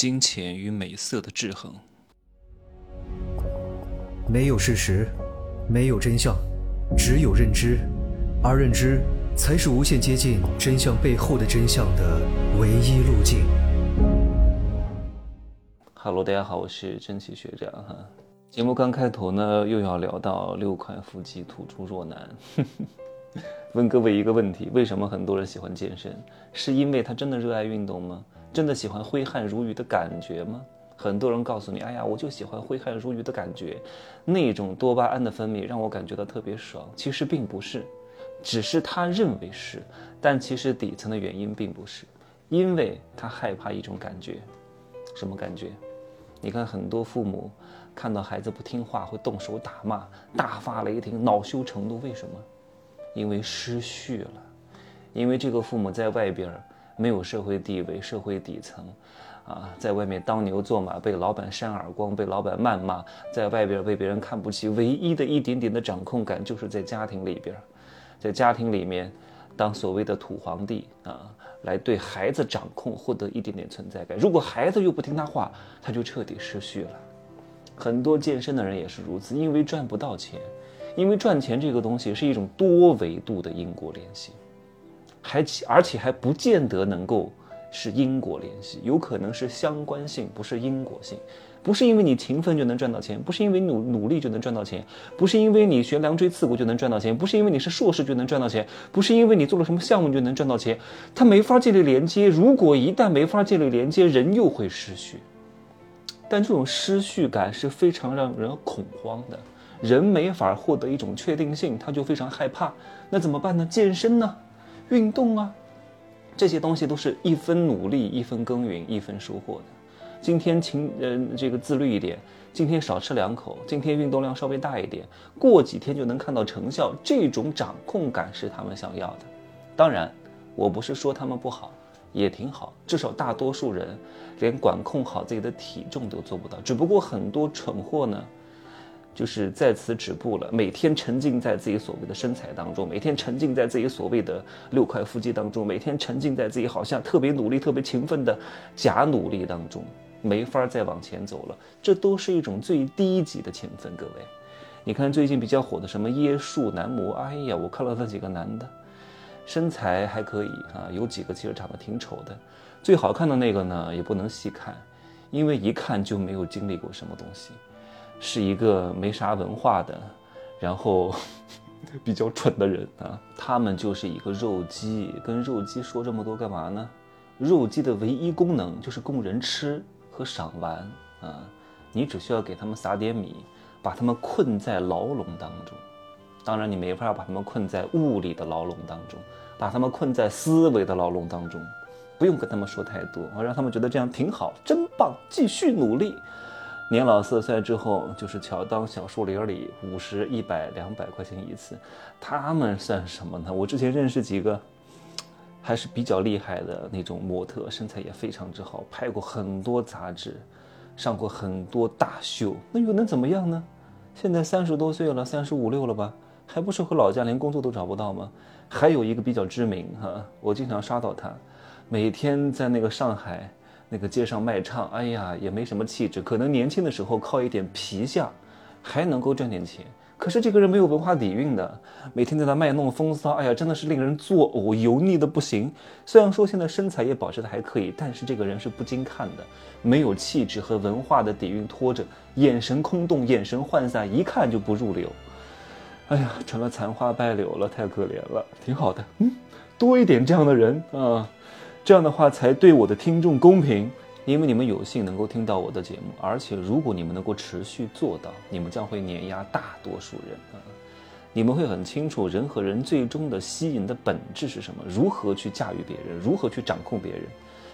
金钱与美色的制衡。没有事实，没有真相，只有认知，而认知才是无限接近真相背后的真相的唯一路径。Hello，大家好，我是真奇学长哈。节目刚开头呢，又要聊到六块腹肌突出若男。问各位一个问题：为什么很多人喜欢健身？是因为他真的热爱运动吗？真的喜欢挥汗如雨的感觉吗？很多人告诉你：“哎呀，我就喜欢挥汗如雨的感觉，那种多巴胺的分泌让我感觉到特别爽。”其实并不是，只是他认为是，但其实底层的原因并不是，因为他害怕一种感觉，什么感觉？你看很多父母看到孩子不听话会动手打骂，大发雷霆，恼羞成怒，为什么？因为失序了，因为这个父母在外边。没有社会地位，社会底层，啊，在外面当牛做马，被老板扇耳光，被老板谩骂，在外边被别人看不起，唯一的一点点的掌控感就是在家庭里边，在家庭里面当所谓的土皇帝啊，来对孩子掌控，获得一点点存在感。如果孩子又不听他话，他就彻底失序了。很多健身的人也是如此，因为赚不到钱，因为赚钱这个东西是一种多维度的因果联系。还而且还不见得能够是因果联系，有可能是相关性，不是因果性。不是因为你勤奋就能赚到钱，不是因为努努力就能赚到钱，不是因为你学梁锥刺股就能赚到钱，不是因为你是硕士就能赚到钱，不是因为你做了什么项目就能赚到钱。它没法建立连接。如果一旦没法建立连接，人又会失序。但这种失序感是非常让人恐慌的，人没法获得一种确定性，他就非常害怕。那怎么办呢？健身呢？运动啊，这些东西都是一分努力一分耕耘一分收获的。今天勤呃这个自律一点，今天少吃两口，今天运动量稍微大一点，过几天就能看到成效。这种掌控感是他们想要的。当然，我不是说他们不好，也挺好。至少大多数人连管控好自己的体重都做不到。只不过很多蠢货呢。就是在此止步了。每天沉浸在自己所谓的身材当中，每天沉浸在自己所谓的六块腹肌当中，每天沉浸在自己好像特别努力、特别勤奋的假努力当中，没法再往前走了。这都是一种最低级的勤奋。各位，你看最近比较火的什么椰树男模，哎呀，我看了那几个男的，身材还可以啊，有几个其实长得挺丑的。最好看的那个呢，也不能细看，因为一看就没有经历过什么东西。是一个没啥文化的，然后 比较蠢的人啊。他们就是一个肉鸡，跟肉鸡说这么多干嘛呢？肉鸡的唯一功能就是供人吃和赏玩啊。你只需要给他们撒点米，把他们困在牢笼当中。当然，你没法把他们困在物理的牢笼当中，把他们困在思维的牢笼当中。不用跟他们说太多，让他们觉得这样挺好，真棒，继续努力。年老色衰之后，就是乔当小树林里五十、一百、两百块钱一次，他们算什么呢？我之前认识几个，还是比较厉害的那种模特，身材也非常之好，拍过很多杂志，上过很多大秀，那又能怎么样呢？现在三十多岁了，三十五六了吧，还不是回老家，连工作都找不到吗？还有一个比较知名哈，我经常刷到他，每天在那个上海。那个街上卖唱，哎呀，也没什么气质，可能年轻的时候靠一点皮相，还能够赚点钱。可是这个人没有文化底蕴的，每天在那卖弄风骚，哎呀，真的是令人作呕，油腻的不行。虽然说现在身材也保持的还可以，但是这个人是不经看的，没有气质和文化的底蕴拖着，眼神空洞，眼神涣散，一看就不入流。哎呀，成了残花败柳了，太可怜了。挺好的，嗯，多一点这样的人啊。这样的话才对我的听众公平，因为你们有幸能够听到我的节目，而且如果你们能够持续做到，你们将会碾压大多数人啊！你们会很清楚人和人最终的吸引的本质是什么，如何去驾驭别人，如何去掌控别人，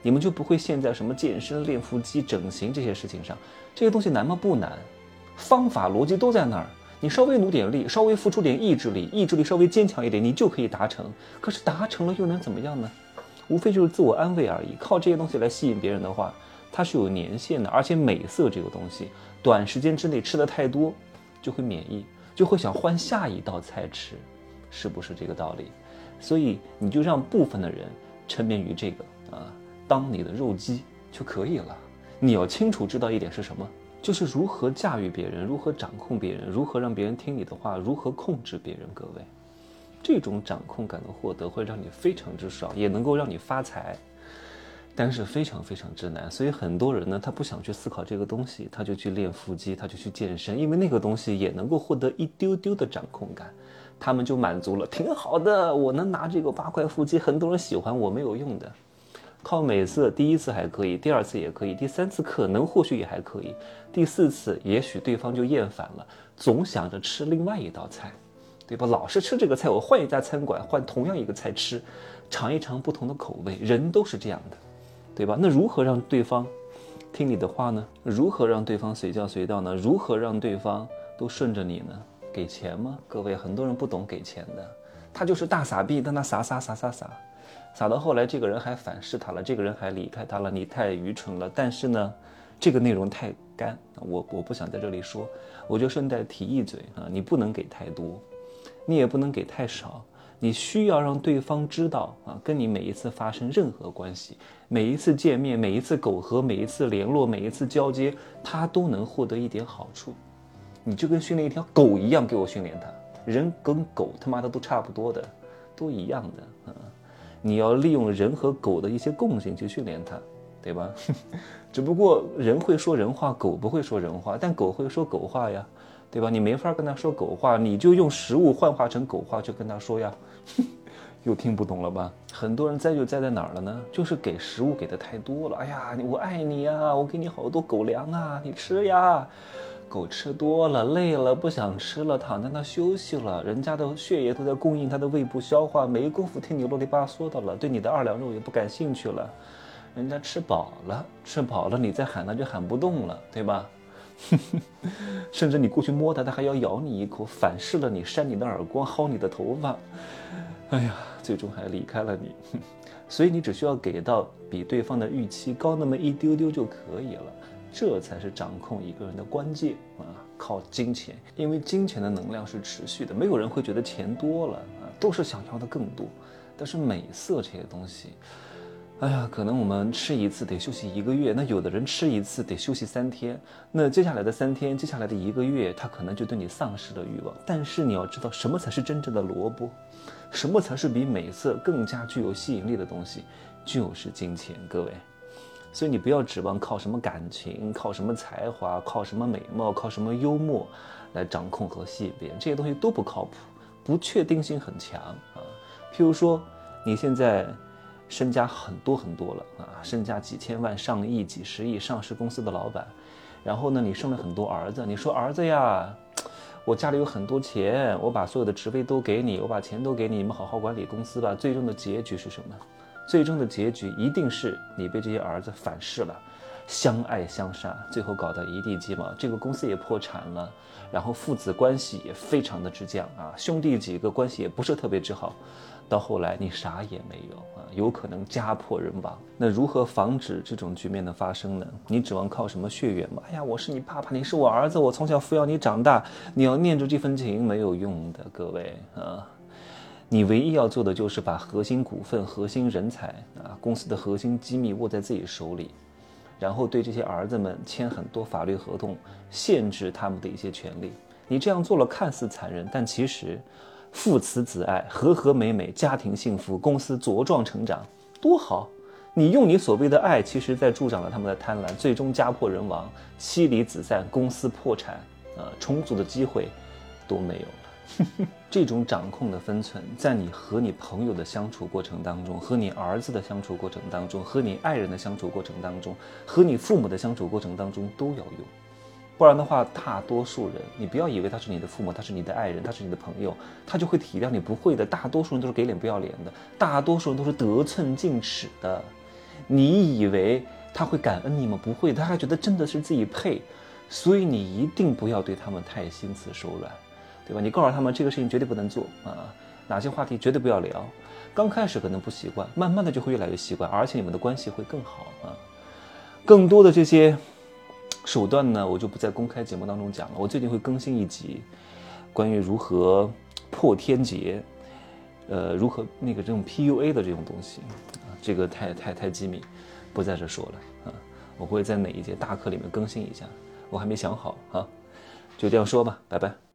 你们就不会陷在什么健身、练腹肌、整形这些事情上。这些东西难吗？不难，方法逻辑都在那儿，你稍微努点力，稍微付出点意志力，意志力稍微坚强一点，你就可以达成。可是达成了又能怎么样呢？无非就是自我安慰而已。靠这些东西来吸引别人的话，它是有年限的。而且美色这个东西，短时间之内吃的太多，就会免疫，就会想换下一道菜吃，是不是这个道理？所以你就让部分的人沉湎于这个啊，当你的肉鸡就可以了。你要清楚知道一点是什么，就是如何驾驭别人，如何掌控别人，如何让别人听你的话，如何控制别人。各位，这种掌控感的获得会让你非常之爽，也能够让你发财，但是非常非常之难。所以很多人呢，他不想去思考这个东西，他就去练腹肌，他就去健身，因为那个东西也能够获得一丢丢的掌控感，他们就满足了，挺好的。我能拿这个八块腹肌，很多人喜欢，我没有用的。靠美色，第一次还可以，第二次也可以，第三次可能或许也还可以，第四次也许对方就厌烦了，总想着吃另外一道菜，对吧？老是吃这个菜，我换一家餐馆，换同样一个菜吃，尝一尝不同的口味，人都是这样的，对吧？那如何让对方听你的话呢？如何让对方随叫随到呢？如何让对方都顺着你呢？给钱吗？各位，很多人不懂给钱的，他就是大傻逼，但他撒撒撒撒撒。撒到后来，这个人还反噬他了，这个人还离开他了，你太愚蠢了。但是呢，这个内容太干，我我不想在这里说，我就顺带提一嘴啊，你不能给太多，你也不能给太少，你需要让对方知道啊，跟你每一次发生任何关系，每一次见面，每一次苟合，每一次联络，每一次交接，他都能获得一点好处。你就跟训练一条狗一样给我训练它，人跟狗他妈的都差不多的，都一样的，嗯。你要利用人和狗的一些共性去训练它，对吧？只不过人会说人话，狗不会说人话，但狗会说狗话呀，对吧？你没法跟它说狗话，你就用食物幻化成狗话去跟它说呀，又听不懂了吧？很多人栽就栽在哪儿了呢？就是给食物给的太多了。哎呀，我爱你呀，我给你好多狗粮啊，你吃呀。狗吃多了，累了，不想吃了，躺在那休息了。人家的血液都在供应它的胃部消化，没工夫听你啰里吧嗦的了。对你的二两肉也不感兴趣了。人家吃饱了，吃饱了，你再喊它就喊不动了，对吧？甚至你过去摸它，它还要咬你一口，反噬了你，扇你的耳光，薅你的头发。哎呀，最终还离开了你。所以你只需要给到比对方的预期高那么一丢丢就可以了。这才是掌控一个人的关键啊！靠金钱，因为金钱的能量是持续的，没有人会觉得钱多了啊，都是想要的更多。但是美色这些东西，哎呀，可能我们吃一次得休息一个月，那有的人吃一次得休息三天，那接下来的三天，接下来的一个月，他可能就对你丧失了欲望。但是你要知道，什么才是真正的萝卜？什么才是比美色更加具有吸引力的东西？就是金钱，各位。所以你不要指望靠什么感情、靠什么才华、靠什么美貌、靠什么幽默来掌控和吸引别人，这些东西都不靠谱，不确定性很强啊。譬如说，你现在身家很多很多了啊，身家几千万、上亿、几十亿，上市公司的老板，然后呢，你生了很多儿子，你说儿子呀，我家里有很多钱，我把所有的职位都给你，我把钱都给你，你们好好管理公司吧。最终的结局是什么？最终的结局一定是你被这些儿子反噬了，相爱相杀，最后搞得一地鸡毛，这个公司也破产了，然后父子关系也非常的之僵啊，兄弟几个关系也不是特别之好，到后来你啥也没有啊，有可能家破人亡。那如何防止这种局面的发生呢？你指望靠什么血缘吗？哎呀，我是你爸爸，你是我儿子，我从小抚养你长大，你要念着这份情没有用的，各位啊。你唯一要做的就是把核心股份、核心人才啊，公司的核心机密握在自己手里，然后对这些儿子们签很多法律合同，限制他们的一些权利。你这样做了，看似残忍，但其实父慈子爱，和和美美，家庭幸福，公司茁壮成长，多好！你用你所谓的爱，其实在助长了他们的贪婪，最终家破人亡，妻离子散，公司破产，啊，重组的机会都没有。这种掌控的分寸，在你和你朋友的相处过程当中，和你儿子的相处过程当中，和你爱人的相处过程当中，和你父母的相处过程当中都要用。不然的话，大多数人，你不要以为他是你的父母，他是你的爱人，他是你的朋友，他就会体谅你。不会的，大多数人都是给脸不要脸的，大多数人都是得寸进尺的。你以为他会感恩你吗？不会，他还觉得真的是自己配。所以你一定不要对他们太心慈手软。对吧？你告诉他们这个事情绝对不能做啊，哪些话题绝对不要聊。刚开始可能不习惯，慢慢的就会越来越习惯，而且你们的关系会更好啊。更多的这些手段呢，我就不在公开节目当中讲了。我最近会更新一集，关于如何破天劫，呃，如何那个这种 PUA 的这种东西，这个太太太机密，不在这说了啊。我会在哪一节大课里面更新一下，我还没想好啊，就这样说吧，拜拜。